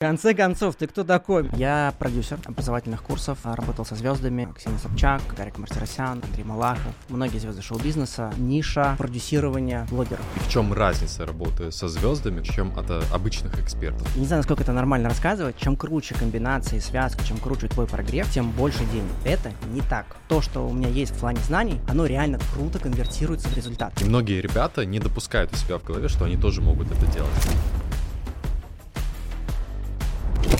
В конце концов, ты кто такой? Я продюсер образовательных курсов, а, работал со звездами Ксения Собчак, Гарик Мартиросян, Андрей Малахов, многие звезды шоу-бизнеса, ниша продюсирования блогеров. И в чем разница работы со звездами, чем от э, обычных экспертов? Я не знаю, насколько это нормально рассказывать. Чем круче комбинации, связка, чем круче твой прогрев, тем больше денег. Это не так. То, что у меня есть в плане знаний, оно реально круто конвертируется в результат. И многие ребята не допускают у себя в голове, что они тоже могут это делать.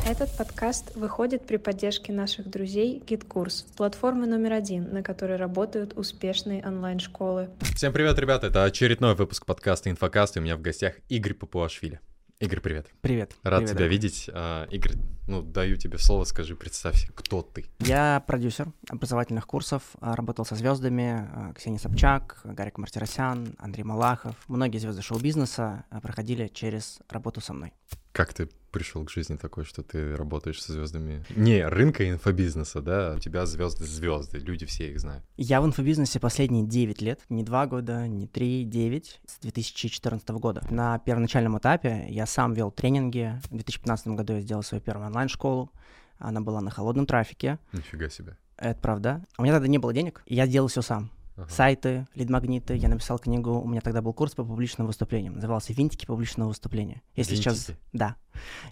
Этот подкаст выходит при поддержке наших друзей GitKurs, платформы номер один, на которой работают успешные онлайн-школы. Всем привет, ребята! Это очередной выпуск подкаста «Инфокаст», и у меня в гостях Игорь Папуашвили. Игорь, привет. Привет. Рад привет, тебя дорогой. видеть. А, Игорь, ну, даю тебе слово, скажи, представься, кто ты. Я продюсер образовательных курсов, а, работал со звездами а, Ксения Собчак, Гарик Мартиросян, Андрей Малахов. Многие звезды шоу-бизнеса проходили через работу со мной. Как ты пришел к жизни такой, что ты работаешь со звездами? Не рынка инфобизнеса, да? У тебя звезды звезды, люди все их знают. Я в инфобизнесе последние 9 лет, не 2 года, не 3, 9, с 2014 года. На первоначальном этапе я сам вел тренинги. В 2015 году я сделал свою первую онлайн-школу. Она была на холодном трафике. Нифига себе. Это правда. У меня тогда не было денег, я делал все сам. Ага. Сайты, лид-магниты, я написал книгу, у меня тогда был курс по публичным выступлениям, назывался «Винтики публичного выступления». Если сейчас, Винтики? да,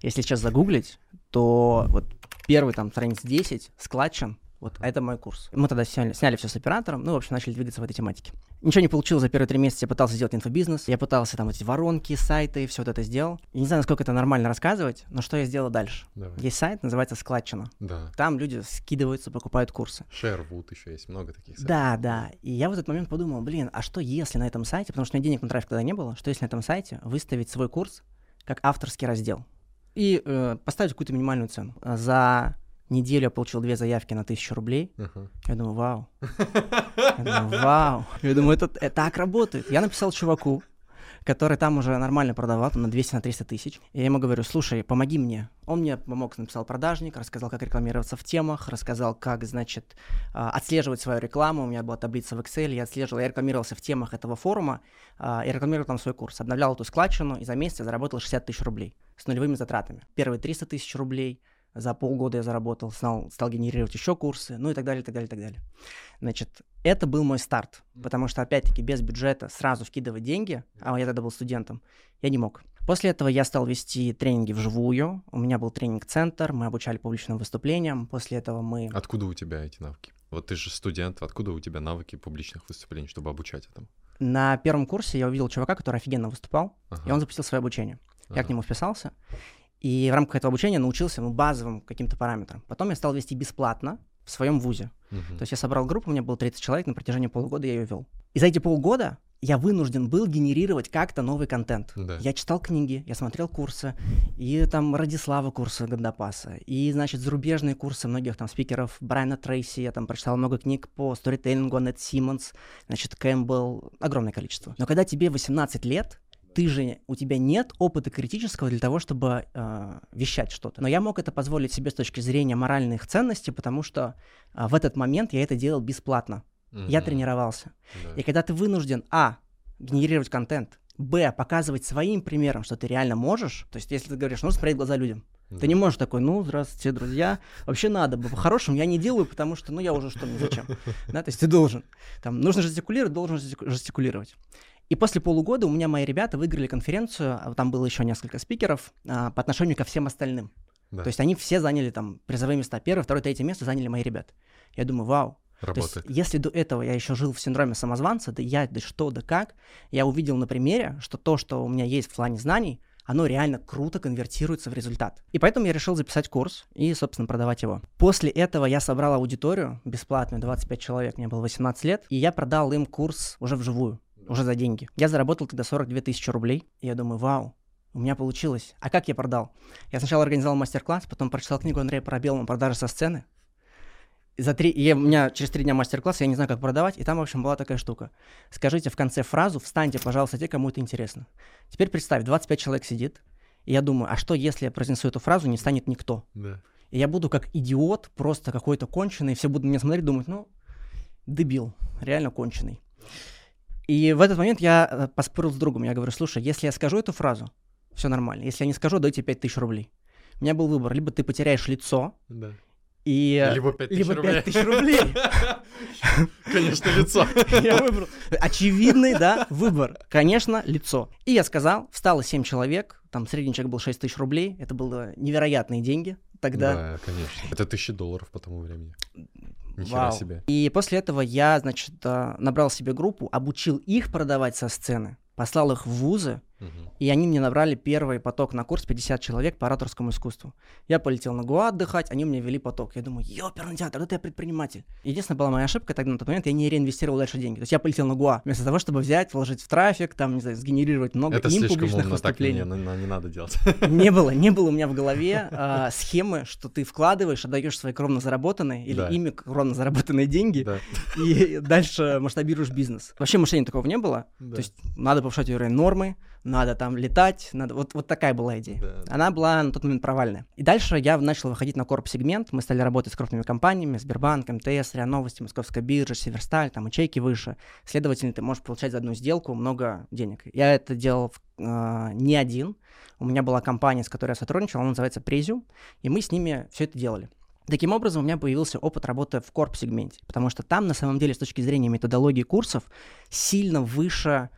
если сейчас загуглить, то вот первый там страниц 10, складчен, вот это мой курс. Мы тогда сняли, сняли все с оператором, ну, в общем, начали двигаться в этой тематике. Ничего не получилось за первые три месяца, я пытался сделать инфобизнес, я пытался там эти воронки, сайты, все вот это сделал. Я не знаю, насколько это нормально рассказывать, но что я сделал дальше? Давай. Есть сайт, называется «Складчина». Да. Там люди скидываются, покупают курсы. Шервуд еще есть, много таких сайтов. Да, да. И я в этот момент подумал, блин, а что если на этом сайте, потому что у меня денег на трафик тогда не было, что если на этом сайте выставить свой курс как авторский раздел и э, поставить какую-то минимальную цену. За неделю я получил две заявки на тысячу рублей. Ага. Я думаю, вау. Я думаю, вау. Я думаю, это, это так работает. Я написал чуваку, который там уже нормально продавал, там на 200 на 300 тысяч. Я ему говорю, слушай, помоги мне. Он мне помог, написал продажник, рассказал, как рекламироваться в темах, рассказал, как, значит, а, отслеживать свою рекламу. У меня была таблица в Excel, я отслеживал, я рекламировался в темах этого форума, а, и рекламировал там свой курс. Обновлял эту складчину, и за месяц я заработал 60 тысяч рублей с нулевыми затратами. Первые 300 тысяч рублей, за полгода я заработал, стал, стал генерировать еще курсы, ну и так далее, и так далее, и так далее. Значит, это был мой старт, потому что, опять-таки, без бюджета сразу вкидывать деньги, а я тогда был студентом, я не мог. После этого я стал вести тренинги вживую, у меня был тренинг-центр, мы обучали публичным выступлениям, после этого мы... Откуда у тебя эти навыки? Вот ты же студент, откуда у тебя навыки публичных выступлений, чтобы обучать этому? На первом курсе я увидел чувака, который офигенно выступал, и Ага. он запустил свое обучение. Я к Ага. нему вписался, и в рамках этого обучения научился ну, базовым каким-то параметрам. Потом я стал вести бесплатно в своем вузе. Мгм. То есть я собрал группу, у меня было 30 человек, на протяжении полугода я ее вел. И за эти полгода я вынужден был генерировать как-то новый контент. Да. Я читал книги, я смотрел курсы, и там Радислава курсы Гандапаса, и, значит, зарубежные курсы многих там спикеров, Брайана Трейси, я там прочитал много книг по сторителлингу, Аннет Симмонс, значит, Кэмпбелл, огромное количество. Но когда тебе 18 лет, ты же, у тебя нет опыта критического для того, чтобы э, вещать что-то. Но я мог это позволить себе с точки зрения моральных ценностей, потому что а, в этот момент я это делал бесплатно. Я Мгм. тренировался. Да. И когда ты вынужден, а, генерировать контент, б, показывать своим примером, что ты реально можешь, то есть если ты говоришь, ну, смотреть глаза людям, ты не можешь такой, ну, здравствуйте, друзья, вообще надо бы, по-хорошему я не делаю, потому что, ну, я уже что, мне зачем, да, то есть ты должен, там, нужно жестикулировать, должен жестику- жестикулировать. И после полугода у меня мои ребята выиграли конференцию, а там было еще несколько спикеров а, по отношению ко всем остальным. Да. То есть они все заняли там призовые места. Первое, второе, третье место заняли мои ребята. Я думаю, вау, то есть, Работает. если до этого я еще жил в синдроме самозванца, да я, да что, да как, я увидел на примере, что то, что у меня есть в плане знаний, оно реально круто конвертируется в результат. И поэтому я решил записать курс и, собственно, продавать его. После этого я собрал аудиторию бесплатную, 25 человек, мне было 18 лет, и я продал им курс уже вживую, уже за деньги. Я заработал тогда 42 тысячи рублей, и я думаю, вау, у меня получилось. А как я продал? Я сначала организовал мастер-класс, потом прочитал книгу Андрея Парабелова «Продажи со сцены», и за три, и у меня через три дня мастер-класс, я не знаю, как продавать, и там, в общем, была такая штука. Скажите в конце фразу, встаньте, пожалуйста, те, кому это интересно. Теперь представь, 25 человек сидит, и я думаю, а что, если я произнесу эту фразу, не станет никто? Да. И я буду как идиот, просто какой-то конченый, и все будут меня смотреть, думать, ну, дебил, реально конченый. И в этот момент я э, поспорил с другом, я говорю, слушай, если я скажу эту фразу, все нормально, если я не скажу, дайте 5000 рублей. у меня был выбор, либо ты потеряешь лицо, Да. и... Либо 5 тысяч либо рублей. 5 тысяч рублей. Конечно, лицо. Я выбрал. Очевидный, да, выбор. Конечно, лицо. И я сказал, встало 7 человек, там средний чек был 6 тысяч рублей, это было невероятные деньги тогда. Да, конечно. Это тысячи долларов по тому времени. Нихера Вау. себе. И после этого я, значит, а, набрал себе группу, обучил их продавать со сцены, послал их в вузы, И они мне набрали первый поток на курс 50 человек по ораторскому искусству. Я полетел на Гуа отдыхать, они мне ввели поток. Я думаю, ёперный театр, это я предприниматель. Единственная была моя ошибка тогда на тот момент, я не реинвестировал дальше деньги. То есть я полетел на Гуа, вместо того, чтобы взять, вложить в трафик, там, не знаю, сгенерировать много Это им публичных умно, так не, выступлений. не- не надо делать. Не было, не было у меня в голове а, схемы, что ты вкладываешь, отдаешь свои кровно заработанные или Да. ими кровно заработанные деньги, Да. и дальше масштабируешь бизнес. Вообще мышления такого не было. Да. То есть надо повышать уровень нормы, надо там летать, надо... Вот, вот такая была идея. Да. Она была на тот момент провальная. И дальше я начал выходить на корп-сегмент, мы стали работать с крупными компаниями, Сбербанк, МТС, РИА Новости, Московская биржа, Северсталь, там ячейки выше. Следовательно, ты можешь получать за одну сделку много денег. Я это делал в- а, не один. У меня была компания, с которой я сотрудничал, она называется Презиум, и мы с ними все это делали. Таким образом, у меня появился опыт работы в корп-сегменте, потому что там, на самом деле, с точки зрения методологии курсов, сильно выше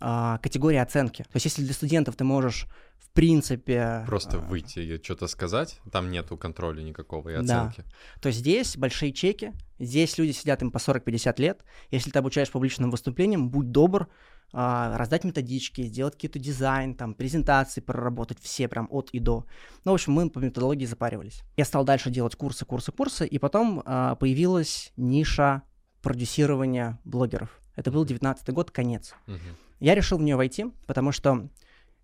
а, категории оценки. То есть, если для студентов ты можешь, в принципе... Просто а, выйти и что-то сказать, там нету контроля никакого и Да. оценки. то здесь большие чеки, здесь люди сидят им по 40-50 лет. Если ты обучаешь публичным выступлениям, будь добр, а, раздать методички, сделать какие-то дизайн, там, презентации проработать все прям от и до. Ну, в общем, мы по методологии запаривались. Я стал дальше делать курсы, курсы, курсы, и потом а, появилась ниша продюсирования блогеров. Это был 19 год, конец. Мгм. Я решил в нее войти, потому что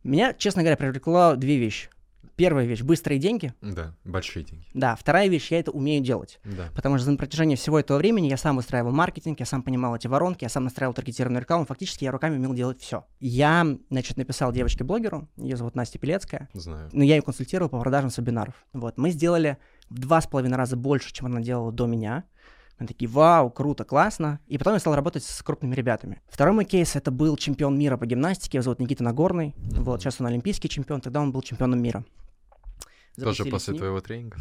меня, честно говоря, привлекло две вещи. Первая вещь — быстрые деньги. Да, большие деньги. Да, вторая вещь — я это умею делать. Да. Потому что на протяжении всего этого времени я сам выстраивал маркетинг, я сам понимал эти воронки, я сам настраивал таргетированную рекламу. Фактически я руками умел делать все. Я, значит, написал девочке-блогеру, ее зовут Настя Пелецкая, Знаю. но я ее консультировал по продажам с вебинаров. Вот, мы сделали в два с половиной раза больше, чем она делала до меня. Мы такие, вау, круто, классно. И потом я стал работать с крупными ребятами. Второй мой кейс — это был чемпион мира по гимнастике, его зовут Никита Нагорный. Мгм. Вот, сейчас он олимпийский чемпион, тогда он был чемпионом мира. Тоже Запустили после с ним. твоего тренинга?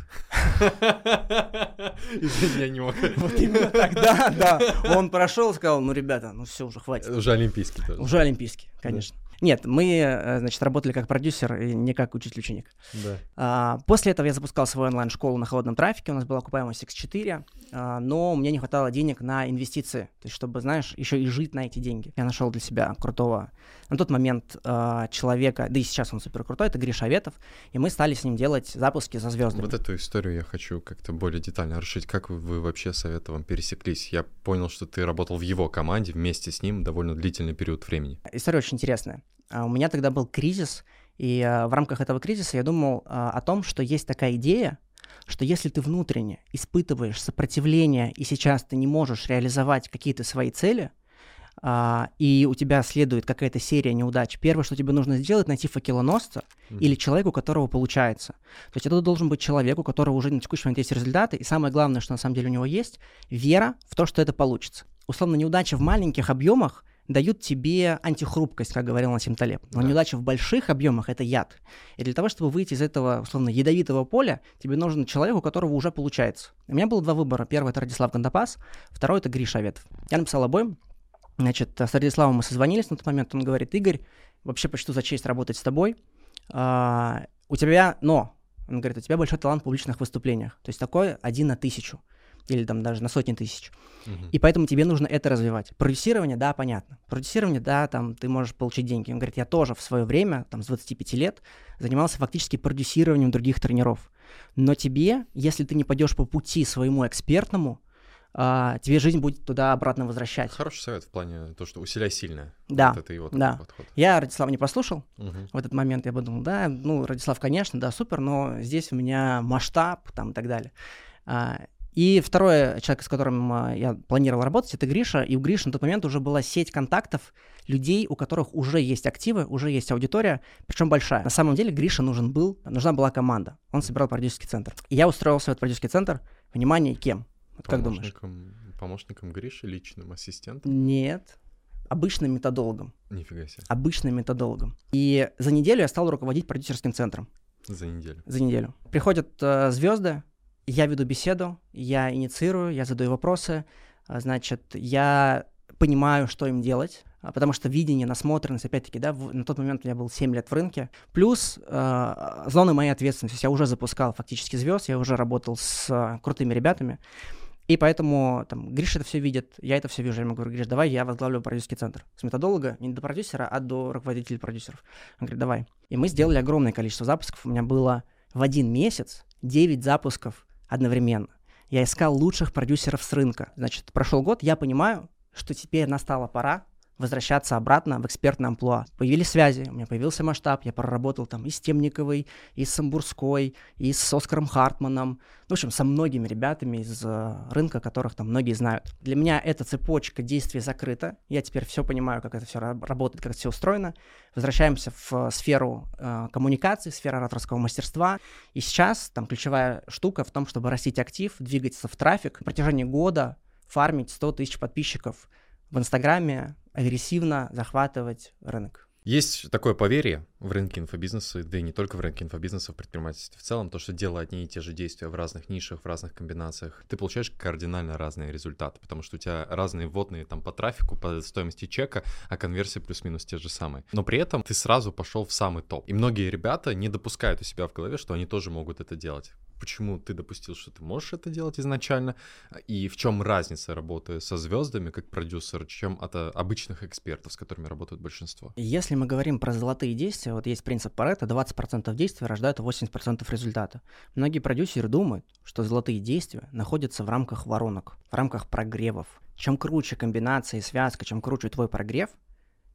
Извини, я не мог. Вот именно так, да. Он прошел и сказал, ну, ребята, ну все, уже хватит. Уже олимпийский тоже. Уже олимпийский, конечно. Нет, мы, э, значит, работали как продюсер и не как учитель-ученик. Да. А, После этого я запускал свою онлайн-школу на холодном трафике, у нас была окупаемость X4, а, но мне не хватало денег на инвестиции, то есть чтобы, знаешь, еще и жить на эти деньги. Я нашел для себя крутого, на тот момент, а, человека, да и сейчас он супер крутой, это Гриша Аветов, и мы стали с ним делать запуски за звездами. Вот эту историю я хочу как-то более детально расширить. Как вы- вы вообще с Аветовым пересеклись? Я понял, что ты работал в его команде вместе с ним довольно длительный период времени. История очень интересная. А, У меня тогда был кризис, и а, в рамках этого кризиса я думал а, о том, что есть такая идея, что если ты внутренне испытываешь сопротивление, и сейчас ты не можешь реализовать какие-то свои цели, а, и у тебя следует какая-то серия неудач, первое, что тебе нужно сделать, найти факелоносца Мгм. или человека, у которого получается. То есть это должен быть человек, у которого уже на текущий момент есть результаты, и самое главное, что на самом деле у него есть, вера в то, что это получится. Условно, неудачи в маленьких объемах дают тебе антихрупкость, как говорил Насим Талеб. Но Да. неудача в больших объемах — это яд. И для того, чтобы выйти из этого, условно, ядовитого поля, тебе нужен человек, у которого уже получается. У меня было два выбора. Первый — это Радислав Гандапас, второй — это Гриша Аветов. Я написал обоим. Значит, с Радиславом мы созвонились на тот момент. Он говорит, Игорь, вообще почту за честь работать с тобой. А, у тебя, но, он говорит, у тебя большой талант в публичных выступлениях. То есть такой один на тысячу. Или там даже на сотни тысяч. Мгм. И поэтому тебе нужно это развивать. Продюсирование, да, понятно. Продюсирование, да, там ты можешь получить деньги. Он говорит, я тоже в свое время, там, с 25 лет, занимался фактически продюсированием других тренеров. Но тебе, если ты не пойдешь по пути своему экспертному, а, тебе жизнь будет туда обратно возвращать. Хороший совет в плане то, что усиляй сильное. Да, Вот это его да. подход. Я Радислава не послушал. Мгм. В этот момент я подумал, да, ну, Радислав, конечно, да, супер, но здесь у меня масштаб там и так далее. А, И второй человек, с которым а, я планировал работать, это Гриша. И у Гриши на тот момент уже была сеть контактов людей, у которых уже есть активы, уже есть аудитория, причем большая. На самом деле Грише нужен был, нужна была команда. Он собирал продюсерский центр. И я устроился в этот продюсерский центр. Внимание, кем? Вот как думаешь? Помощником, помощником Гриши, личным ассистентом? Нет. Обычным методологом. Нифига себе. обычным методологом. И за неделю я стал руководить продюсерским центром. За неделю. За неделю. Приходят э, звезды, я веду беседу, я инициирую, я задаю вопросы, а, значит, я понимаю, что им делать, а, потому что видение, насмотренность, опять-таки, да, в, на тот момент у меня был 7 лет в рынке, плюс э, зоны моей ответственности, я уже запускал фактически звезд, я уже работал с э, крутыми ребятами, и поэтому там Гриша это все видит, я это все вижу. Я ему говорю, Гриш, давай я возглавлю продюсерский центр. С методолога, не до продюсера, а до руководителя продюсеров. Он говорит, давай. И мы сделали огромное количество запусков. У меня было в один месяц 9 запусков одновременно. Я искал лучших продюсеров с рынка. Значит, прошел год, я понимаю, что теперь настала пора возвращаться обратно в экспертное амплуа. Появились связи, у меня появился масштаб, я проработал там и с Темниковой, и с Самбурской, и с Оскаром Хартманом, в общем, со многими ребятами из э, рынка, которых там многие знают. Для меня эта цепочка действий закрыта, я теперь все понимаю, как это все работает, как это все устроено. Возвращаемся в сферу э, коммуникации, сферу ораторского мастерства, и сейчас там ключевая штука в том, чтобы растить актив, двигаться в трафик, в протяжении года фармить 100 тысяч подписчиков в Инстаграме, агрессивно захватывать рынок. Есть такое поверье в рынке инфобизнеса, да и не только в рынке инфобизнеса, в предпринимательстве в целом, то, что делая одни и те же действия в разных нишах, в разных комбинациях, ты получаешь кардинально разные результаты, потому что у тебя разные вводные там по трафику, по стоимости чека, а конверсия плюс-минус те же самые. Но при этом ты сразу пошел в самый топ. И многие ребята не допускают у себя в голове, что они тоже могут это делать почему ты допустил, что ты можешь это делать изначально, и в чем разница работы со звездами как продюсер, чем от э, обычных экспертов, с которыми работают большинство? Если мы говорим про золотые действия, вот есть принцип Паретта, 20% действий рождают 80% результата. Многие продюсеры думают, что золотые действия находятся в рамках воронок, в рамках прогревов. Чем круче комбинация и связка, чем круче твой прогрев,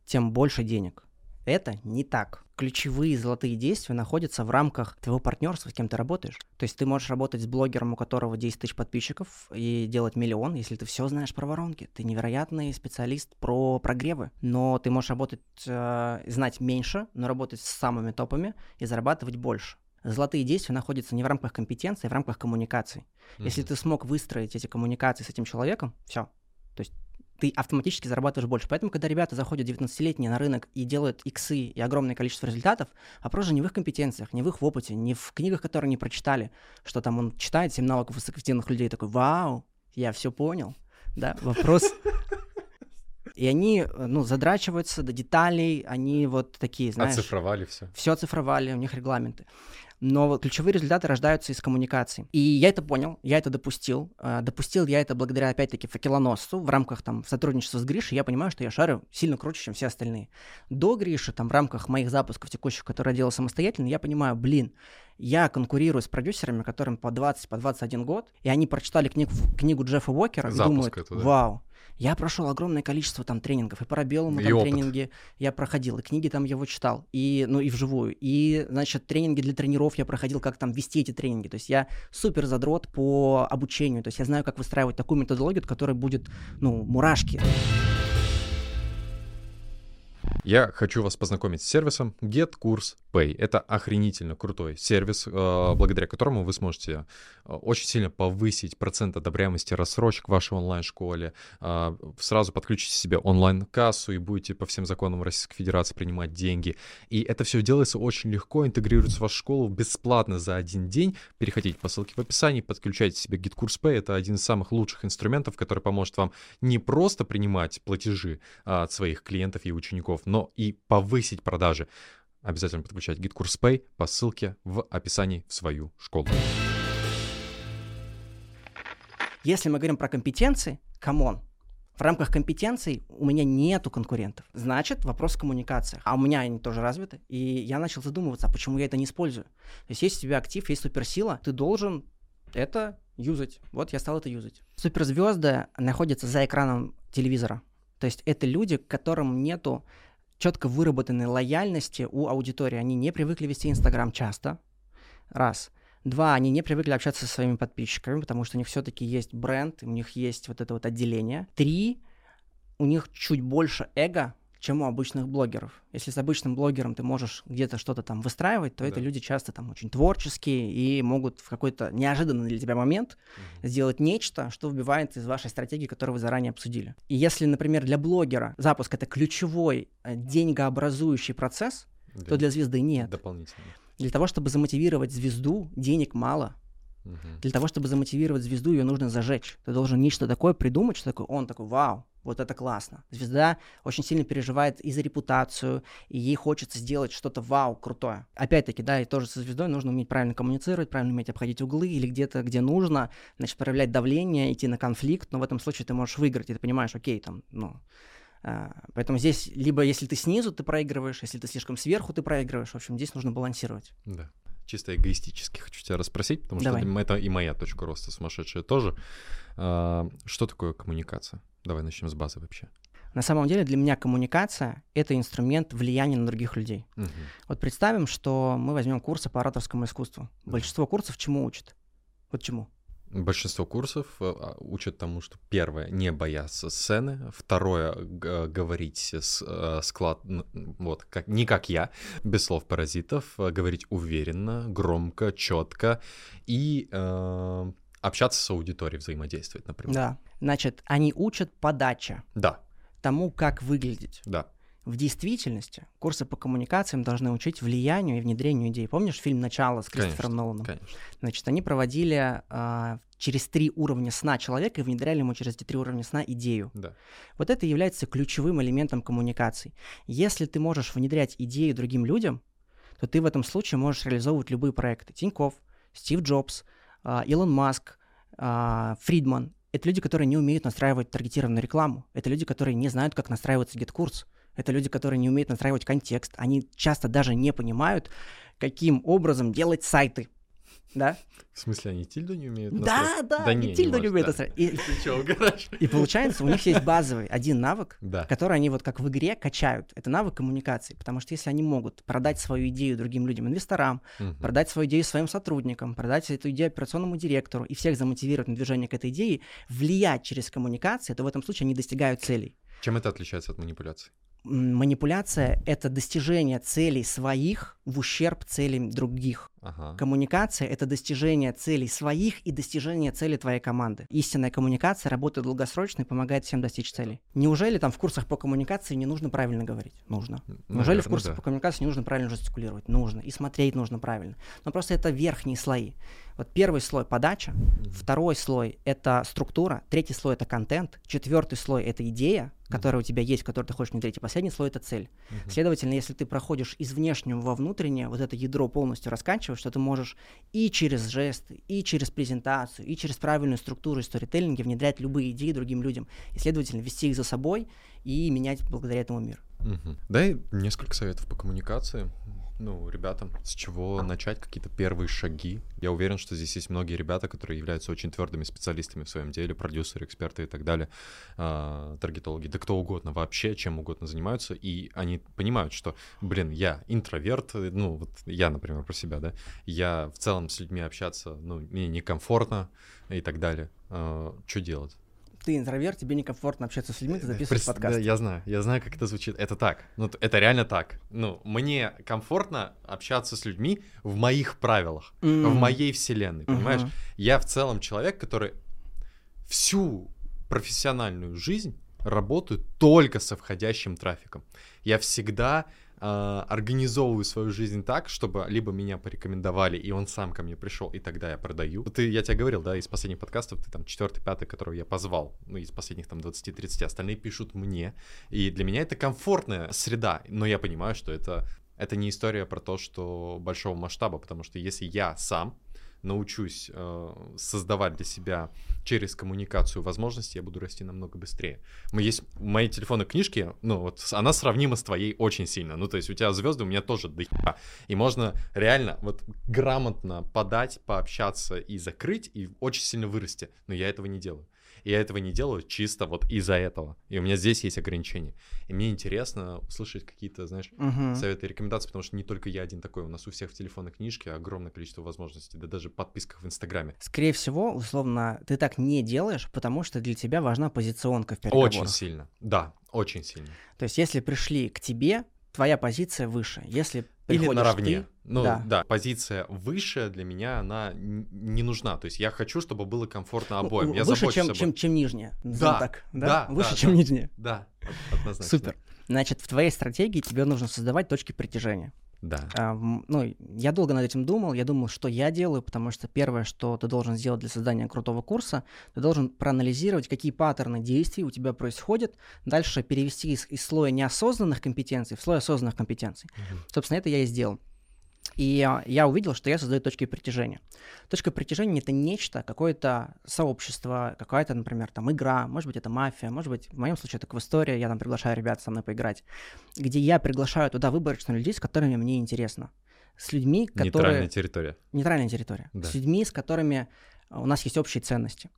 тем больше денег. Это не так. Ключевые золотые действия находятся в рамках твоего партнерства, с кем ты работаешь. То есть ты можешь работать с блогером, у которого 10 тысяч подписчиков, и делать миллион, если ты все знаешь про воронки. Ты невероятный специалист про прогревы. Но ты можешь работать, э, знать меньше, но работать с самыми топами и зарабатывать больше. Золотые действия находятся не в рамках компетенции, а в рамках коммуникаций. Mm-hmm. Если ты смог выстроить эти коммуникации с этим человеком, все. То есть ты автоматически зарабатываешь больше. Поэтому, когда ребята заходят 19-летние на рынок и делают иксы и огромное количество результатов, вопрос же не в их компетенциях, не в их опыте, не в книгах, которые они прочитали, что там он читает 7 навыков высокоэффективных людей, такой, вау, я все понял. Да, вопрос... И они, ну, задрачиваются до деталей, они вот такие, знаешь... Оцифровали все. Все оцифровали, у них регламенты но ключевые результаты рождаются из коммуникации. И я это понял, я это допустил. А, допустил я это благодаря, опять-таки, факелоносцу в рамках там сотрудничества с Гришей. Я понимаю, что я шарю сильно круче, чем все остальные. До Гриши, там, в рамках моих запусков текущих, которые я делал самостоятельно, я понимаю, блин, я конкурирую с продюсерами, которым по 20, по 21 год, и они прочитали книгу, книгу Джеффа Уокера Запуск и думают, это, да. вау, я прошел огромное количество там тренингов, и по белому там опыт. тренинги я проходил, и книги там его читал, и, ну, и вживую. И, значит, тренинги для тренеров я проходил, как там вести эти тренинги. То есть я супер задрот по обучению. То есть я знаю, как выстраивать такую методологию, которая будет, ну, мурашки. Я хочу вас познакомить с сервисом Pay. Это охренительно крутой сервис, э, благодаря которому вы сможете э, очень сильно повысить процент одобряемости рассрочек в вашей онлайн-школе, э, сразу подключите себе онлайн-кассу и будете по всем законам Российской Федерации принимать деньги. И это все делается очень легко, интегрируется в вашу школу бесплатно за один день. Переходите по ссылке в описании, подключайте себе Pay. Это один из самых лучших инструментов, который поможет вам не просто принимать платежи от своих клиентов и учеников, но и повысить продажи обязательно подключать гид курс Pay по ссылке в описании в свою школу. Если мы говорим про компетенции, come on, в рамках компетенций у меня нету конкурентов. Значит, вопрос в коммуникациях. А у меня они тоже развиты. И я начал задумываться, а почему я это не использую. То есть есть у тебя актив, есть суперсила, ты должен это юзать. Вот я стал это юзать. Суперзвезды находятся за экраном телевизора. То есть это люди, которым нету четко выработанной лояльности у аудитории. Они не привыкли вести Инстаграм часто. Раз. Два, они не привыкли общаться со своими подписчиками, потому что у них все-таки есть бренд, у них есть вот это вот отделение. Три, у них чуть больше эго, чем у обычных блогеров. Если с обычным блогером ты можешь где-то что-то там выстраивать, то да. это люди часто там очень творческие и могут в какой-то неожиданный для тебя момент угу. сделать нечто, что выбивается из вашей стратегии, которую вы заранее обсудили. И если, например, для блогера запуск это ключевой э, деньгообразующий процесс, да. то для звезды нет. Дополнительно. Для того, чтобы замотивировать звезду, денег мало. Мгм. Для того, чтобы замотивировать звезду, ее нужно зажечь. Ты должен нечто такое придумать, что такое, он такой, вау, вот это классно. Звезда очень сильно переживает и за репутацию, и ей хочется сделать что-то вау, крутое. Опять-таки, да, и тоже со звездой нужно уметь правильно коммуницировать, правильно уметь обходить углы или где-то, где нужно, значит, проявлять давление, идти на конфликт, но в этом случае ты можешь выиграть, и ты понимаешь, окей, там, ну, а, Поэтому здесь либо если ты снизу, ты проигрываешь, если ты слишком сверху, ты проигрываешь. В общем, здесь нужно балансировать. Да. Чисто эгоистически хочу тебя расспросить, потому Давай. что это и моя точка роста сумасшедшая тоже. А, Что такое коммуникация? Давай начнем с базы вообще. На самом деле для меня коммуникация — это инструмент влияния на других людей. Мгм. Вот представим, что мы возьмем курсы по ораторскому искусству. Большинство курсов чему учат? Вот чему? Большинство курсов э, а, учат тому, что первое не бояться сцены, второе г- говорить с э, склад, вот как не как я, без слов паразитов, э, говорить уверенно, громко, четко и э, общаться с аудиторией, взаимодействовать, например. Да. Значит, они учат подача, Да, тому, как выглядеть. да. В действительности курсы по коммуникациям должны учить влиянию и внедрению идей. Помнишь фильм «Начало» с Кристофером Конечно, Ноланом? Конечно. Значит, они проводили а, через три уровня сна человека и внедряли ему через эти три уровня сна идею. Да. Вот это является ключевым элементом коммуникаций. Если ты можешь внедрять идею другим людям, то ты в этом случае можешь реализовывать любые проекты. Тиньков, Стив Джобс, а, Илон Маск, а, Фридман. Это люди, которые не умеют настраивать таргетированную рекламу. Это люди, которые не знают, как настраивается GetCourse. Это люди, которые не умеют настраивать контекст. Они часто даже не понимают, каким образом делать сайты. Да? В смысле, они тильду не умеют? Да, настроить? да, да и не, тильду не может, умеют да. настраивать. И- Ты чё, угораешь? И получается, у них есть базовый один навык, Да. который они вот как в игре качают. Это навык коммуникации. Потому что если они могут продать свою идею другим людям, инвесторам, Мгм. продать свою идею своим сотрудникам, продать эту идею операционному директору и всех замотивировать на движение к этой идее, влиять через коммуникации, то в этом случае они достигают целей. Чем это отличается от манипуляций? Манипуляция — это достижение целей своих в ущерб целям других. Ага. Коммуникация — это достижение целей своих и достижение цели твоей команды. Истинная коммуникация работает долгосрочно и помогает всем достичь целей. Неужели там в курсах по коммуникации не нужно правильно говорить? Нужно. Неужели в курсах да. по коммуникации не нужно правильно жестикулировать? Нужно. И смотреть нужно правильно. Но просто это верхние слои. Вот первый слой подача, второй слой это структура, третий слой это контент, четвертый слой это идея, которая у тебя есть, которую ты хочешь внедрить, и последний слой это цель. Мгм. Следовательно, если ты проходишь из внешнего во внутреннее, вот это ядро полностью расканчиваешь, что ты можешь и через жесты, и через презентацию, и через правильную структуру и внедрять любые идеи другим людям, и, следовательно, вести их за собой и менять благодаря этому мир. Мгм. Дай несколько советов по коммуникации. Ну, ребятам, с чего начать какие-то первые шаги. Я уверен, что здесь есть многие ребята, которые являются очень твердыми специалистами в своем деле, продюсеры, эксперты и так далее, а, таргетологи, да кто угодно вообще, чем угодно занимаются, и они понимают, что, блин, я интроверт, э, ну, вот я, например, про себя, да, я в целом с людьми общаться, ну, мне некомфортно и так далее. Что делать? Ты интроверт, тебе некомфортно общаться с людьми, ты записываешь Прес- подкаст. Да, я знаю, я знаю, как это звучит. Это так. Ну, это реально так. Ну, мне комфортно общаться с людьми в моих правилах, в М. моей вселенной, понимаешь? Мгм. Я в целом человек, который всю профессиональную жизнь работаю только со входящим трафиком. Я всегда а, организовываю свою жизнь так, чтобы либо меня порекомендовали, и он сам ко мне пришел, и тогда я продаю. Ты, я тебе говорил, да, из последних подкастов, ты там четвертый, пятый, которого я позвал, ну, из последних там 20-30, остальные пишут мне. И для меня это комфортная среда, но я понимаю, что это, это не история про то, что большого масштаба, потому что если я сам научусь э, создавать для себя через коммуникацию возможности, я буду расти намного быстрее. Мы есть мои телефонные книжки, ну вот она сравнима с твоей очень сильно. Ну то есть у тебя звезды, у меня тоже до хера. И можно реально вот грамотно подать, пообщаться и закрыть, и очень сильно вырасти. Но я этого не делаю. Я этого не делаю чисто вот из-за этого. И у меня здесь есть ограничения. И мне интересно услышать какие-то, знаешь, Мгм. советы и рекомендации, потому что не только я один такой, у нас у всех в телефонной книжке огромное количество возможностей, да даже подписках в Инстаграме. Скорее всего, условно, ты так не делаешь, потому что для тебя важна позиционка в переговорах. Очень сильно, да, очень сильно. То есть, если пришли к тебе, твоя позиция выше. Если Или приходишь наравне. ты- ну да. да. позиция выше для меня, она не нужна. То есть я хочу, чтобы было комфортно обоим. Я выше, чем, чем, чем нижняя. Да, так, да? да, Выше, да, чем да. нижняя. Да, од- однозначно. Супер. Значит, в твоей стратегии тебе нужно создавать точки притяжения. Да. А, ну, я долго над этим думал, я думал, что я делаю, потому что первое, что ты должен сделать для создания крутого курса, ты должен проанализировать, какие паттерны действий у тебя происходят, дальше перевести из, из слоя неосознанных компетенций в слой осознанных компетенций. Мгм. Собственно, это я и сделал. И я увидел, что я создаю точки притяжения. Точка притяжения — это нечто, какое-то сообщество, какая-то, например, там игра, может быть, это мафия, может быть, в моем случае это квестория, я там приглашаю ребят со мной поиграть, где я приглашаю туда выборочно людей, с которыми мне интересно. С людьми, которые... Нейтральная территория. Нейтральная территория. Да. С людьми, с которыми у нас есть общие ценности.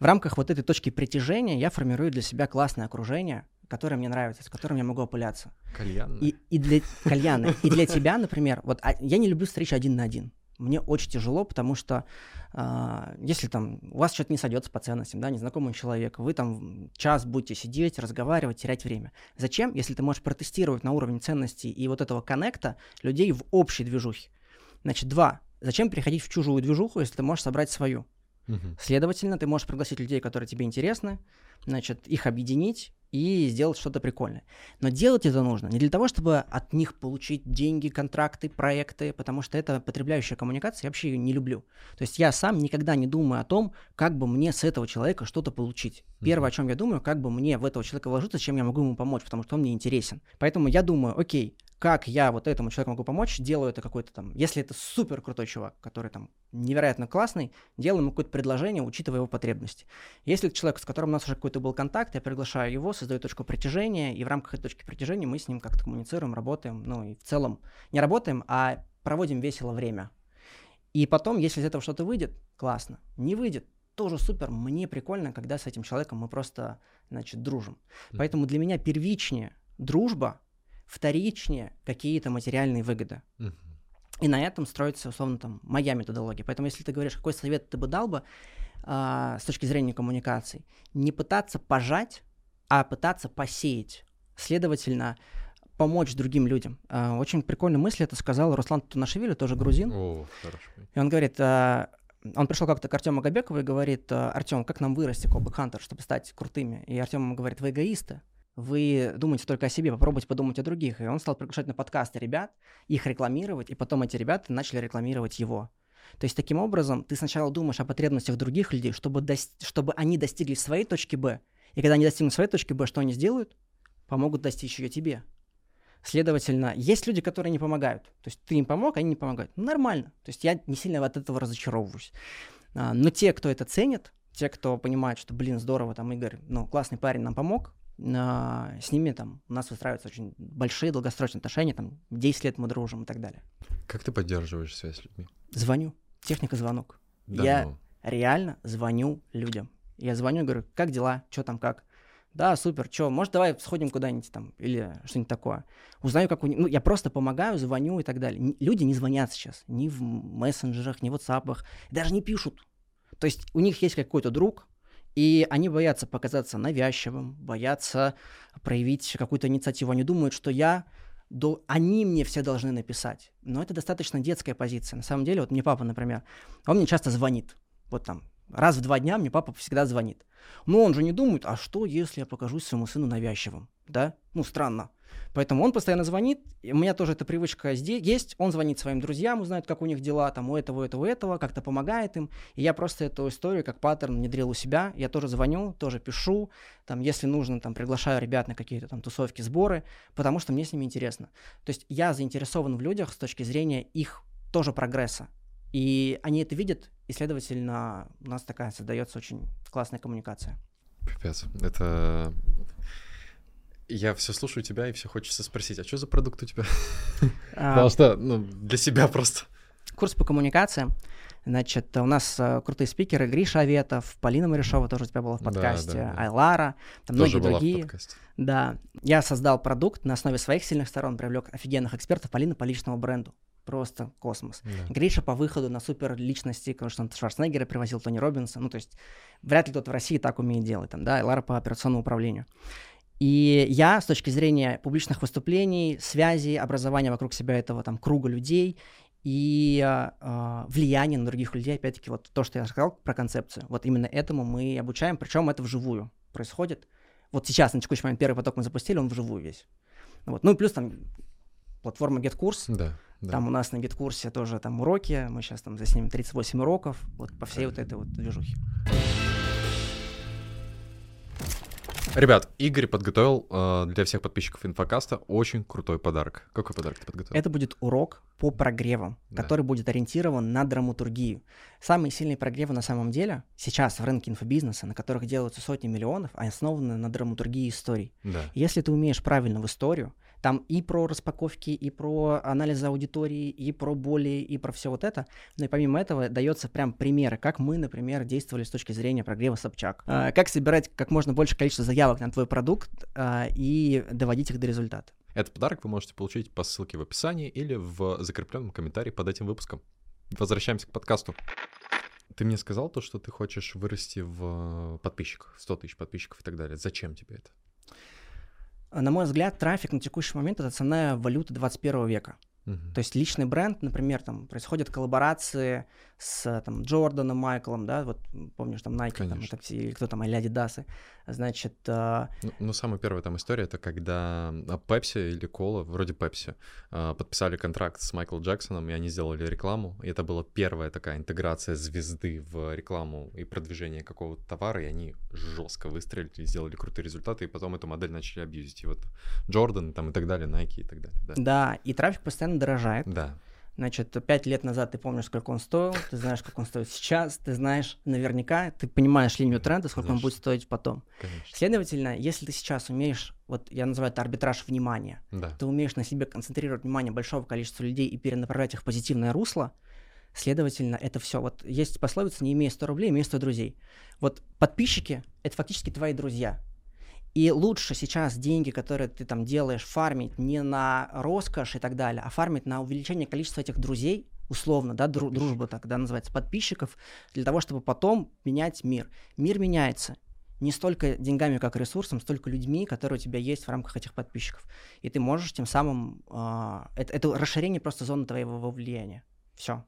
В рамках вот этой точки притяжения я формирую для себя классное окружение, которое мне нравится, с которым я могу опыляться. Кальянная. И, и для кальяна, и для тебя, например, вот а, я не люблю встречи один на один. Мне очень тяжело, потому что а, если там у вас что-то не сойдется по ценностям, да, незнакомый человек, вы там час будете сидеть, разговаривать, терять время. Зачем, если ты можешь протестировать на уровне ценностей и вот этого коннекта людей в общей движухе? Значит, два. Зачем переходить в чужую движуху, если ты можешь собрать свою? Мгм. Следовательно, ты можешь пригласить людей, которые тебе интересны, значит, их объединить и сделать что-то прикольное. Но делать это нужно не для того, чтобы от них получить деньги, контракты, проекты, потому что это потребляющая коммуникация, я вообще ее не люблю. То есть я сам никогда не думаю о том, как бы мне с этого человека что-то получить. Первое, о чем я думаю, как бы мне в этого человека вложиться, чем я могу ему помочь, потому что он мне интересен. Поэтому я думаю, окей, как я вот этому человеку могу помочь, делаю это какой-то там, если это супер крутой чувак, который там невероятно классный, делаю ему какое-то предложение, учитывая его потребности. Если это человек, с которым у нас уже какой-то был контакт, я приглашаю его, создаю точку притяжения, и в рамках этой точки притяжения мы с ним как-то коммуницируем, работаем, ну и в целом не работаем, а проводим весело время. И потом, если из этого что-то выйдет, классно. Не выйдет, тоже супер. Мне прикольно, когда с этим человеком мы просто, значит, дружим. Поэтому для меня первичнее дружба, вторичнее какие-то материальные выгоды. И на этом строится, условно, там, моя методология. Поэтому, если ты говоришь, какой совет ты бы дал бы а, с точки зрения коммуникаций, не пытаться пожать, а пытаться посеять. Следовательно, помочь другим людям. А, очень прикольную мысль это сказал Руслан Тунашвили, тоже грузин. О, хорошо. И он говорит, а, он пришел как-то к Артему Габекову и говорит, Артем, как нам вырасти, как Хантер, чтобы стать крутыми? И Артем ему говорит, вы эгоисты, вы думаете только о себе, попробуйте подумать о других. И он стал приглашать на подкасты ребят, их рекламировать, и потом эти ребята начали рекламировать его. То есть таким образом ты сначала думаешь о потребностях других людей, чтобы, дос- чтобы они достигли своей точки Б. И когда они достигнут своей точки Б, что они сделают? Помогут достичь ее тебе. Следовательно, есть люди, которые не помогают. То есть ты им помог, они не помогают. Ну, Нормально. То есть я не сильно от этого разочаровываюсь. А, Но те, кто это ценит, те, кто понимает, что, блин, здорово, там, Игорь, ну, классный парень нам помог, с ними там у нас выстраиваются очень большие долгосрочные отношения, там 10 лет мы дружим и так далее. Как ты поддерживаешь связь с людьми? Звоню. Техника звонок. Да Я- ну. Реально звоню людям. Я звоню и говорю, как дела, что там, как? Да, супер, что, может, давай сходим куда-нибудь там или что-нибудь такое. Узнаю, как у них... Ну, я просто помогаю, звоню и так далее. Люди не звонят сейчас ни в мессенджерах, ни в WhatsApp, даже не пишут. То есть у них есть какой-то друг, и они боятся показаться навязчивым, боятся проявить какую-то инициативу. Они думают, что я до... они мне все должны написать. Но это достаточно детская позиция. На самом деле, вот мне папа, например, он мне часто звонит. Вот там раз в два дня мне папа всегда звонит. Но он же не думает, а что, если я покажусь своему сыну навязчивым, да? Ну, странно. Поэтому он постоянно звонит, у меня тоже эта привычка здесь есть, он звонит своим друзьям, узнает, как у них дела, там, у этого, у этого, у этого, как-то помогает им, и я просто эту историю как паттерн внедрил у себя, я тоже звоню, тоже пишу, там, если нужно, там, приглашаю ребят на какие-то там тусовки, сборы, потому что мне с ними интересно. То есть я заинтересован в людях с точки зрения их тоже прогресса, и они это видят, и, следовательно, у нас такая создается очень классная коммуникация. Пипец. Это... Я все слушаю тебя, и все хочется спросить, а что за продукт у тебя? А, Потому что, ну, для себя просто. Курс по коммуникациям. Значит, у нас э, крутые спикеры. Гриша Аветов, Полина Маришова тоже у тебя была в подкасте, да, да. Айлара, там Тоже многие в другие. подкасте. Да. Я создал продукт на основе своих сильных сторон, привлек офигенных экспертов, Полина по личному бренду. Просто космос. Да. Гриша по выходу на супер личности, потому что он Шварценеггера привозил, Тони Робинса. Ну, то есть вряд ли кто-то в России так умеет делать, там, да, и Лара по операционному управлению. И я с точки зрения публичных выступлений, связи, образования вокруг себя этого там круга людей и а, а, влияния на других людей, опять-таки, вот то, что я сказал про концепцию, вот именно этому мы обучаем, причем это вживую происходит. Вот сейчас, на текущий момент, первый поток мы запустили, он вживую весь. Вот. Ну и плюс там платформа GetCourse, Да. Да. Там у нас на GetCourse тоже там уроки, мы сейчас там заснимем 38 уроков, вот по всей вот этой вот движухе. Ребят, Игорь подготовил э, для всех подписчиков инфокаста очень крутой подарок. Какой подарок ты подготовил? Это будет урок по прогревам, Да. который будет ориентирован на драматургию. Самые сильные прогревы на самом деле сейчас в рынке инфобизнеса, на которых делаются сотни миллионов, они основаны на драматургии историй. Да. Если ты умеешь правильно в историю, там и про распаковки, и про анализ аудитории, и про боли, и про все вот это. Но и помимо этого дается прям примеры, как мы, например, действовали с точки зрения прогрева Собчак. А, Как собирать как можно больше количество заявок на твой продукт а, и доводить их до результата. Этот подарок вы можете получить по ссылке в описании или в закрепленном комментарии под этим выпуском. Возвращаемся к подкасту. Ты мне сказал то, что ты хочешь вырасти в подписчиках, 100 тысяч подписчиков и так далее. Зачем тебе это? На мой взгляд, трафик на текущий момент — это ценная валюта 21 века. Мгм. То есть личный бренд, например, там происходят коллаборации с там, Джорданом, Майклом, да, вот помнишь, там Nike, там, это все, или кто там, или Адидасы. Значит, а, Ну, ну, самая первая там история, это когда Pepsi или Кола, вроде Pepsi, а, подписали контракт с Майклом Джексоном, и они сделали рекламу. И это была первая такая интеграция звезды в рекламу и продвижение какого-то товара, и они жестко выстрелили, сделали крутые результаты, и потом эту модель начали абьюзить. И вот Джордан там и так далее, Nike и так далее. Да. да, и трафик постоянно дорожает. Да. Значит, пять лет назад ты помнишь, сколько он стоил, ты знаешь, сколько он стоит сейчас, ты знаешь наверняка, ты понимаешь линию тренда, сколько он Конечно. будет стоить потом. конечно. Следовательно, если ты сейчас умеешь, вот я называю это арбитраж внимания, Да. ты умеешь на себе концентрировать внимание большого количества людей и перенаправлять их в позитивное русло, следовательно, это все. Вот есть пословица «не имей 100 рублей, имей 100 друзей». Вот подписчики — это фактически твои друзья. И лучше сейчас деньги, которые ты там делаешь, фармить не на роскошь и так далее, а фармить на увеличение количества этих друзей, условно, да, дру- дружба тогда называется, подписчиков, для того, чтобы потом менять мир. Мир меняется не столько деньгами, как ресурсом, столько людьми, которые у тебя есть в рамках этих подписчиков. И ты можешь тем самым... а, это, это расширение просто зоны твоего влияния. Все.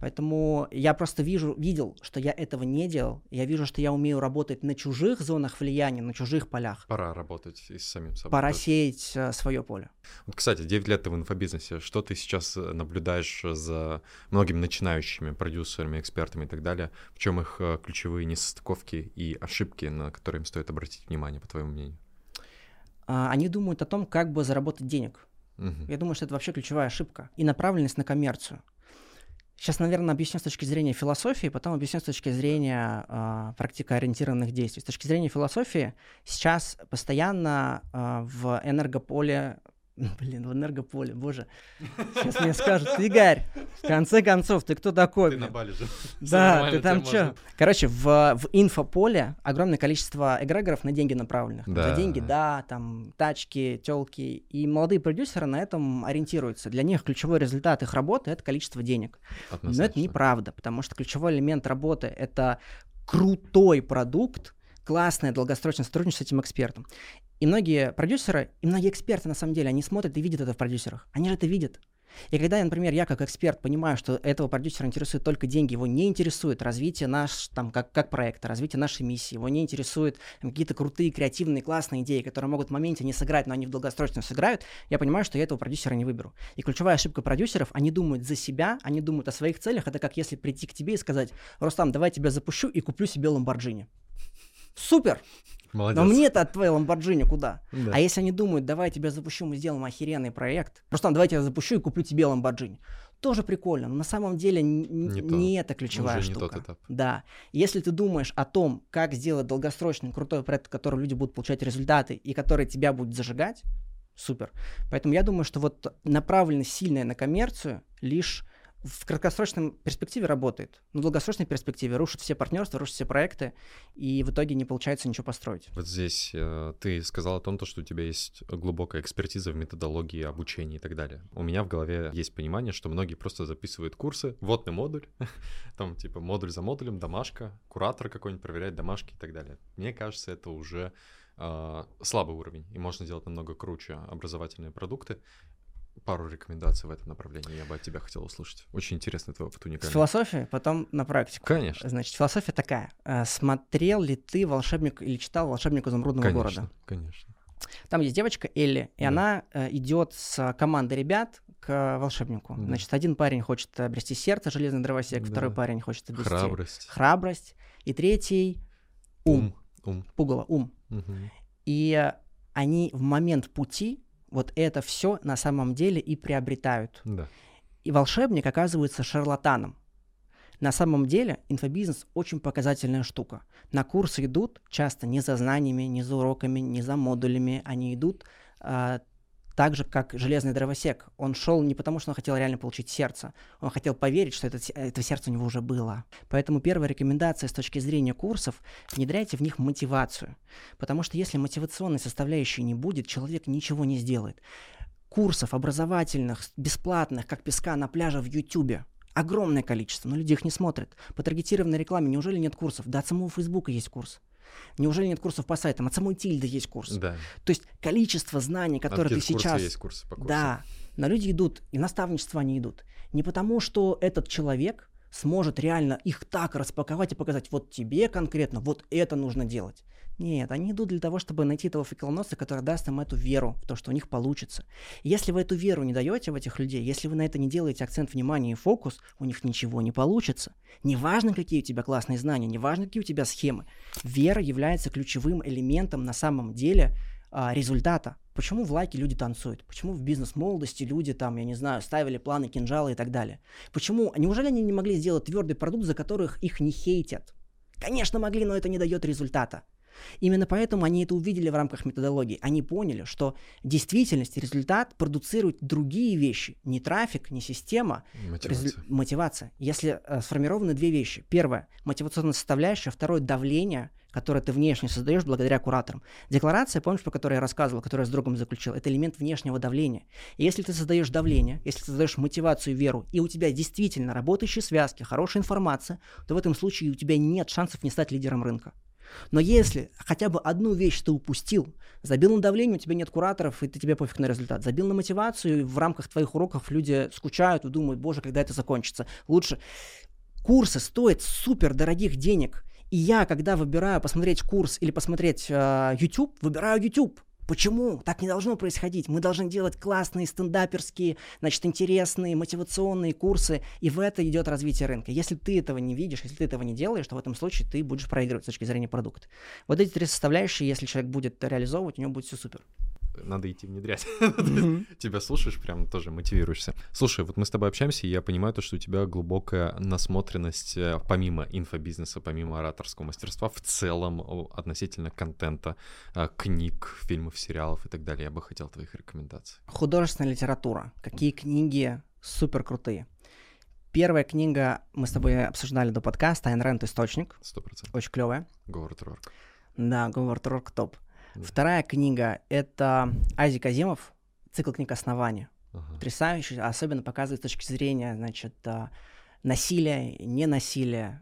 Поэтому я просто вижу, видел, что я этого не делал. Я вижу, что я умею работать на чужих зонах влияния, на чужих полях. Пора работать и с самим собой. Пора тоже. сеять свое поле. Вот, кстати, 9 лет ты в инфобизнесе. Что ты сейчас э, наблюдаешь за многими начинающими продюсерами, экспертами и так далее? В чем их э, ключевые несостыковки и ошибки, на которые им стоит обратить внимание, по твоему мнению? А, Они думают о том, как бы заработать денег. Мгм. Я думаю, что это вообще ключевая ошибка. И направленность на коммерцию. Сейчас, наверное, объясню с точки зрения философии, потом объясню с точки зрения а, практикоориентированных действий. С точки зрения философии сейчас постоянно а, в энергополе Блин, в энергополе, боже. Сейчас мне скажут, Игорь, в конце концов, ты кто такой? блин?» Бали же. Да, ты там что? Короче, в, в инфополе огромное количество эгрегоров на деньги направленных. Да. За деньги, да, там тачки, телки. И молодые продюсеры на этом ориентируются. Для них ключевой результат их работы — это количество денег. Но это неправда, потому что ключевой элемент работы — это крутой продукт, классное долгосрочное сотрудничество с этим экспертом. И многие продюсеры, и многие эксперты, на самом деле, они смотрят и видят это в продюсерах. Они же это видят. И когда, например, я как эксперт понимаю, что этого продюсера интересуют только деньги, его не интересует развитие наш, там, как, как проекта, развитие нашей миссии, его не интересуют какие-то крутые, креативные, классные идеи, которые могут в моменте не сыграть, но они в долгосрочном сыграют, я понимаю, что я этого продюсера не выберу. И ключевая ошибка продюсеров, они думают за себя, они думают о своих целях, это как если прийти к тебе и сказать, Рустам, давай тебя запущу и куплю себе Ламборджини. Супер! Молодец. Но мне-то от твоей Ламборджини куда? Да. А если они думают, давай я тебя запущу, мы сделаем охеренный проект. Просто давай я запущу и куплю тебе Ламборджини. Тоже прикольно, но на самом деле Не не, то. это ключевая Уже не штука. тот этап. Да. Если ты думаешь о том, как сделать долгосрочный крутой проект, в котором люди будут получать результаты и который тебя будет зажигать, супер. Поэтому я думаю, что вот направленность сильная на коммерцию лишь в краткосрочной перспективе работает. Но в долгосрочной перспективе рушит все партнерства, рушит все проекты, и в итоге не получается ничего построить. Вот здесь э, ты сказал о том, то, что у тебя есть глубокая экспертиза в методологии обучения и так далее. У меня в голове есть понимание, что многие просто записывают курсы, вводный модуль, там типа модуль за модулем, домашка, куратор какой-нибудь проверяет домашки и так далее. Мне кажется, это уже э, слабый уровень, и можно делать намного круче образовательные продукты. Пару рекомендаций в этом направлении я бы от тебя хотел услышать. Очень интересный твой опыт С уникальный. философией, потом на практику. Конечно. Значит, философия такая. Э, Смотрел ли ты «Волшебник» или читал «Волшебник изумрудного Конечно, города»? конечно. Там есть девочка Элли, и Да. она э, идет с командой ребят к волшебнику. Да. Значит, один парень хочет обрести сердце, железный дровосек, Да. второй парень хочет обрести Храбрость. храбрость, и третий ум, Ум. пугало, ум. Мгм. И они в момент пути вот это все на самом деле и приобретают. Да. И волшебник оказывается шарлатаном. На самом деле инфобизнес очень показательная штука. На курсы идут часто не за знаниями, не за уроками, не за модулями. Они идут а, так же, как железный дровосек. Он шел не потому, что он хотел реально получить сердце. Он хотел поверить, что это, это сердце у него уже было. Поэтому первая рекомендация с точки зрения курсов – внедряйте в них мотивацию. Потому что если мотивационной составляющей не будет, человек ничего не сделает. Курсов образовательных, бесплатных, как песка на пляже в Ютубе, огромное количество, но люди их не смотрят. По таргетированной рекламе неужели нет курсов? Да от самого Фейсбука есть курс. Неужели нет курсов по сайтам? От самой Тильды есть курс. Да. То есть количество знаний, которые ты От сейчас... есть курсы по курсам. Да, но люди идут, и наставничество они идут. Не потому, что этот человек сможет реально их так распаковать и показать, вот тебе конкретно, вот это нужно делать. Нет, они идут для того, чтобы найти того факелоносца, который даст им эту веру в то, что у них получится. Если вы эту веру не даете в этих людей, если вы на это не делаете акцент внимания и фокус, у них ничего не получится. Неважно, какие у тебя классные знания, неважно, какие у тебя схемы. Вера является ключевым элементом на самом деле а, результата. Почему в лайке люди танцуют? Почему в бизнес-молодости люди там, я не знаю, ставили планы, кинжалы и так далее? Почему? Неужели они не могли сделать твердый продукт, за которых их не хейтят? Конечно, могли, но это не дает результата. Именно поэтому они это увидели в рамках методологии. Они поняли, что действительность результат продуцируют другие вещи. Не трафик, не система, Мотивация. резу- мотивация. Если э, сформированы две вещи. Первое – мотивационная составляющая. Второе – давление, которое ты внешне создаешь благодаря кураторам. Декларация, помнишь, про которую я рассказывал, которую я с другом заключил, это элемент внешнего давления. И если ты создаешь давление, если ты создаешь мотивацию веру, и у тебя действительно работающие связки, хорошая информация, то в этом случае у тебя нет шансов не стать лидером рынка. Но если хотя бы одну вещь ты упустил, забил на давление, у тебя нет кураторов, и ты тебе пофиг на результат. Забил на мотивацию, и в рамках твоих уроков люди скучают и думают, боже, когда это закончится. Лучше курсы стоят супер дорогих денег. И я, когда выбираю посмотреть курс или посмотреть э, YouTube, выбираю YouTube. Почему? Так не должно происходить. Мы должны делать классные стендаперские, значит, интересные, мотивационные курсы, и в это идет развитие рынка. Если ты этого не видишь, если ты этого не делаешь, то в этом случае ты будешь проигрывать с точки зрения продукта. Вот эти три составляющие, если человек будет реализовывать, у него будет все супер. Надо идти внедрять. Тебя слушаешь, прям тоже мотивируешься. Слушай, вот мы с тобой общаемся, и я понимаю то, что у тебя глубокая насмотренность э, помимо инфобизнеса, помимо ораторского мастерства, в целом относительно контента, э, книг, фильмов, сериалов и так далее. Я бы хотел твоих рекомендаций. Художественная литература. Какие книги супер крутые. Первая книга мы с тобой обсуждали до подкаста «Айн Рэнд. Источник». Сто процентов. Очень клевая. Говард Рорк. Да, Говард Рорк топ. Да. Вторая книга — это Азик Азимов, цикл книг «Основания». Ага. Потрясающий, особенно показывает с точки зрения, значит, а, насилия, ненасилия.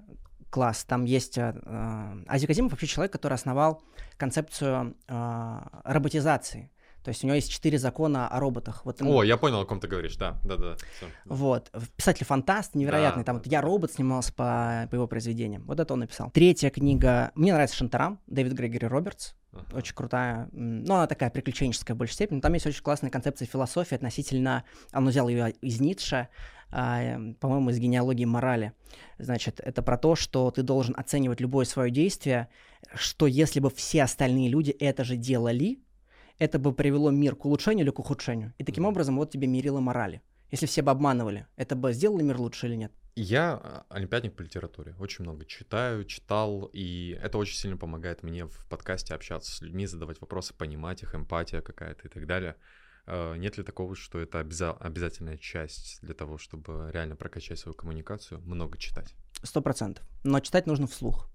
Класс. Там есть... а, а, Азик Азимов вообще человек, который основал концепцию а, роботизации. То есть у него есть четыре закона о роботах. Вот ему- О, я понял, о ком ты говоришь, да, да, да. Вот. Писатель-фантаст невероятный. Да, Там вот я робот снимался по, по его произведениям. Вот это он написал. Третья книга. Мне нравится Шантарам, Дэвид Грегори Робертс. Ага. Очень крутая. Ну, она такая приключенческая в большей степени. Там есть очень классная концепция философии относительно... Он взял ее из Ницше, а, эм, по-моему, из генеалогии морали. Значит, это про то, что ты должен оценивать любое свое действие, что если бы все остальные люди это же делали, это бы привело мир к улучшению или к ухудшению. И таким образом вот тебе мерило морали. Если все бы обманывали, это бы сделало мир лучше или нет? Я а, олимпиадник по литературе. Очень много читаю, читал, и это очень сильно помогает мне в подкасте общаться с людьми, задавать вопросы, понимать их, эмпатия какая-то и так далее. Э, Нет ли такого, что это обяза- обязательная часть для того, чтобы реально прокачать свою коммуникацию, много читать? Сто процентов. Но читать нужно вслух.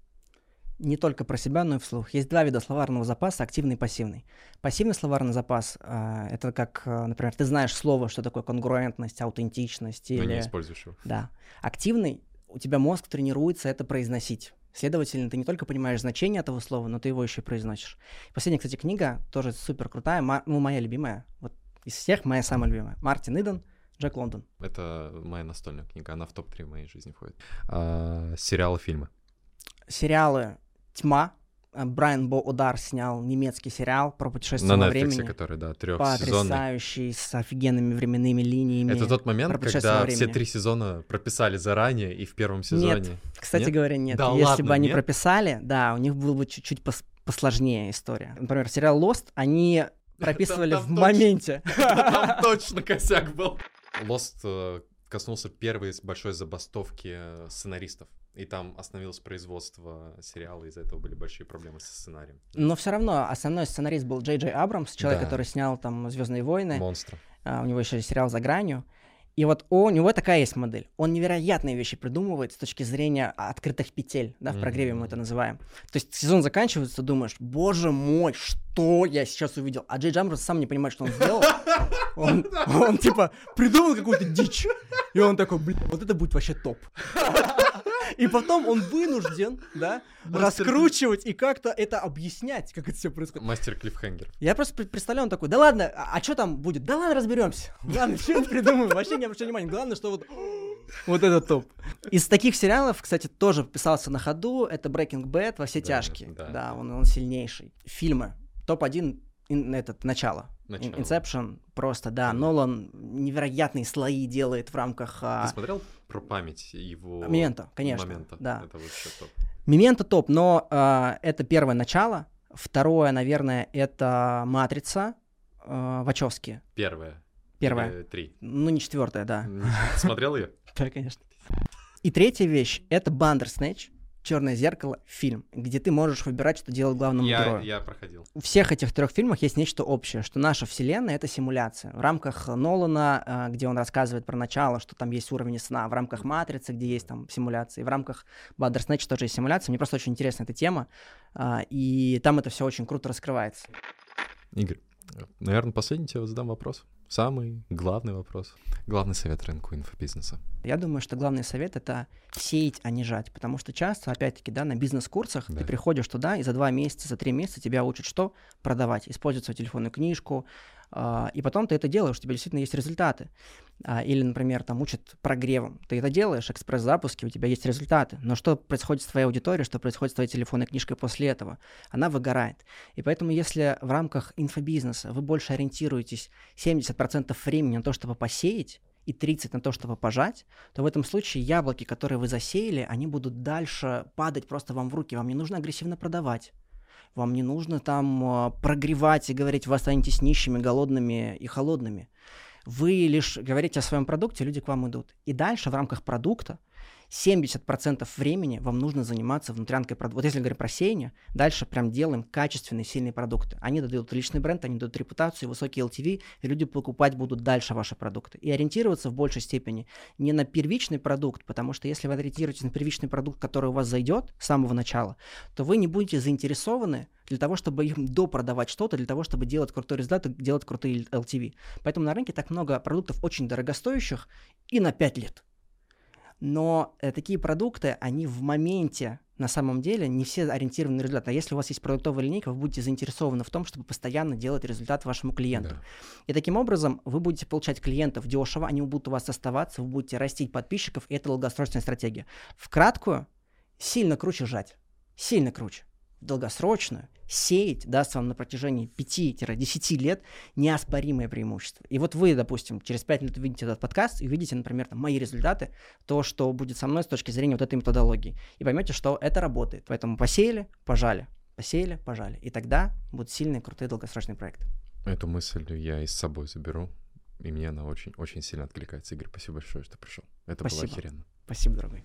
Не только про себя, но и вслух. Есть два вида словарного запаса, активный и пассивный. Пассивный словарный запас а, это как, а, например, ты знаешь слово, что такое конгруентность, аутентичность Но или... не используешь его. Да. Активный, у тебя мозг тренируется это произносить. Следовательно, ты не только понимаешь значение этого слова, но ты его еще и произносишь. Последняя, кстати, книга тоже супер крутая, ну, моя любимая. Вот из всех моя самая любимая. Мартин Иден, Джек Лондон. Это моя настольная книга, она в топ-3 в моей жизни входит. А, сериалы, фильмы. Сериалы «Тьма», э, Брайан Бо Удар снял немецкий сериал про путешествие На во Netflix, времени. который, да, трехсезонный. Потрясающий, с офигенными временными линиями. Это тот момент, когда все три сезона прописали заранее и в первом сезоне. Кстати Нет? говоря, нет. Да Если ладно, бы они нет? прописали, да, у них было бы чуть-чуть пос- посложнее история. Например, сериал Lost они прописывали там в точно- моменте. Там точно косяк был. Lost э, коснулся первой большой забастовки э, сценаристов. И там остановилось производство сериала, из-за этого были большие проблемы со сценарием. Но все равно основной сценарист был Джей Джей Абрамс, человек, Да. который снял там Звездные войны. Монстр. А, у него еще сериал за гранью. И вот у него такая есть модель. Он невероятные вещи придумывает с точки зрения открытых петель, да, в прогреве мы это называем. То есть сезон заканчивается, думаешь, боже мой, что я сейчас увидел? А Джей Джамберс сам не понимает, что он сделал. Он, он, типа придумал какую-то дичь. И он такой, блин, вот это будет вообще топ. И потом он вынужден, да, раскручивать и как-то это объяснять, как это все происходит. Мастер клиффхенгер. Я просто пред- представляю, он такой, да ладно, а, что там будет? Да ладно, разберемся. Ладно, что придумаем, вообще не обращай внимания. Главное, что вот вот это топ. Из таких сериалов, кстати, тоже писался на ходу, это Breaking Bad во все Да, тяжкие. да. Да, он, он сильнейший. Фильмы. Топ-1 ин- этот, начало. Начало. Inception просто, да. Конечно. Нолан невероятные слои делает в рамках... а, Ты смотрел про память его Мементо, конечно, момента? да. Это вообще топ. Мементо топ, но а, это первое начало. Второе, наверное, это Матрица. а, Вачовски. Первое. Первое. Три. Ну, не четвертое, да. Смотрел ее? Да, конечно. И третья вещь это Бандерснэч, Черное зеркало, фильм, где ты можешь выбирать, что делать главному Я, герою. я проходил. У всех этих трех фильмах есть нечто общее, что наша вселенная это симуляция. В рамках Нолана, а, где он рассказывает про начало, что там есть уровень сна, в рамках Матрицы, где есть там симуляции, в рамках Бандерснэч тоже есть симуляция. Мне просто очень интересна эта тема, а, и там это все очень круто раскрывается. Игорь, наверное, последний тебе задам вопрос. Самый главный вопрос. Главный совет рынку инфобизнеса. Я думаю, что главный совет это сеять, а не жать. Потому что часто, опять-таки, да, на бизнес-курсах Да. ты приходишь туда, и за два месяца, за три месяца тебя учат что? Продавать, использовать свою телефонную книжку. а, и потом ты это делаешь, у тебя действительно есть результаты. А, или, например, там учат прогревом. Ты это делаешь, экспресс-запуски, у тебя есть результаты. Но что происходит с твоей аудиторией, что происходит с твоей телефонной книжкой после этого? Она выгорает. И поэтому, если в рамках инфобизнеса вы больше ориентируетесь 70% времени на то, чтобы посеять, и 30 на то, чтобы пожать, то в этом случае яблоки, которые вы засеяли, они будут дальше падать просто вам в руки. Вам не нужно агрессивно продавать. Вам не нужно там а, прогревать и говорить, вы останетесь нищими, голодными и холодными. Вы лишь говорите о своем продукте, люди к вам идут. И дальше в рамках продукта 70% времени вам нужно заниматься внутрянкой продукта. Вот если говорим про сеяние, дальше прям делаем качественные, сильные продукты. Они дадут личный бренд, они дадут репутацию, высокий LTV, и люди покупать будут дальше ваши продукты. И ориентироваться в большей степени не на первичный продукт, потому что если вы ориентируетесь на первичный продукт, который у вас зайдет с самого начала, то вы не будете заинтересованы для того, чтобы им допродавать что-то, для того, чтобы делать крутой результат и делать крутые LTV. Поэтому на рынке так много продуктов очень дорогостоящих и на 5 лет. Но э, такие продукты, они в моменте на самом деле не все ориентированы на результат. А если у вас есть продуктовая линейка, вы будете заинтересованы в том, чтобы постоянно делать результат вашему клиенту. Да. И таким образом вы будете получать клиентов дешево, они будут у вас оставаться, вы будете растить подписчиков, и это долгосрочная стратегия. В краткую сильно круче жать, сильно круче. Долгосрочную сеять даст вам на протяжении 5-10 лет неоспоримое преимущество. И вот вы, допустим, через 5 лет увидите этот подкаст и увидите, например, там, мои результаты, то, что будет со мной с точки зрения вот этой методологии. И поймете, что это работает. Поэтому посеяли, пожали, посеяли, пожали. И тогда будут сильные, крутые долгосрочные проекты. Эту мысль я и с собой заберу. И мне она очень, очень сильно откликается. Игорь, спасибо большое, что пришел. Это было Спасибо. охеренно. Спасибо, дорогой.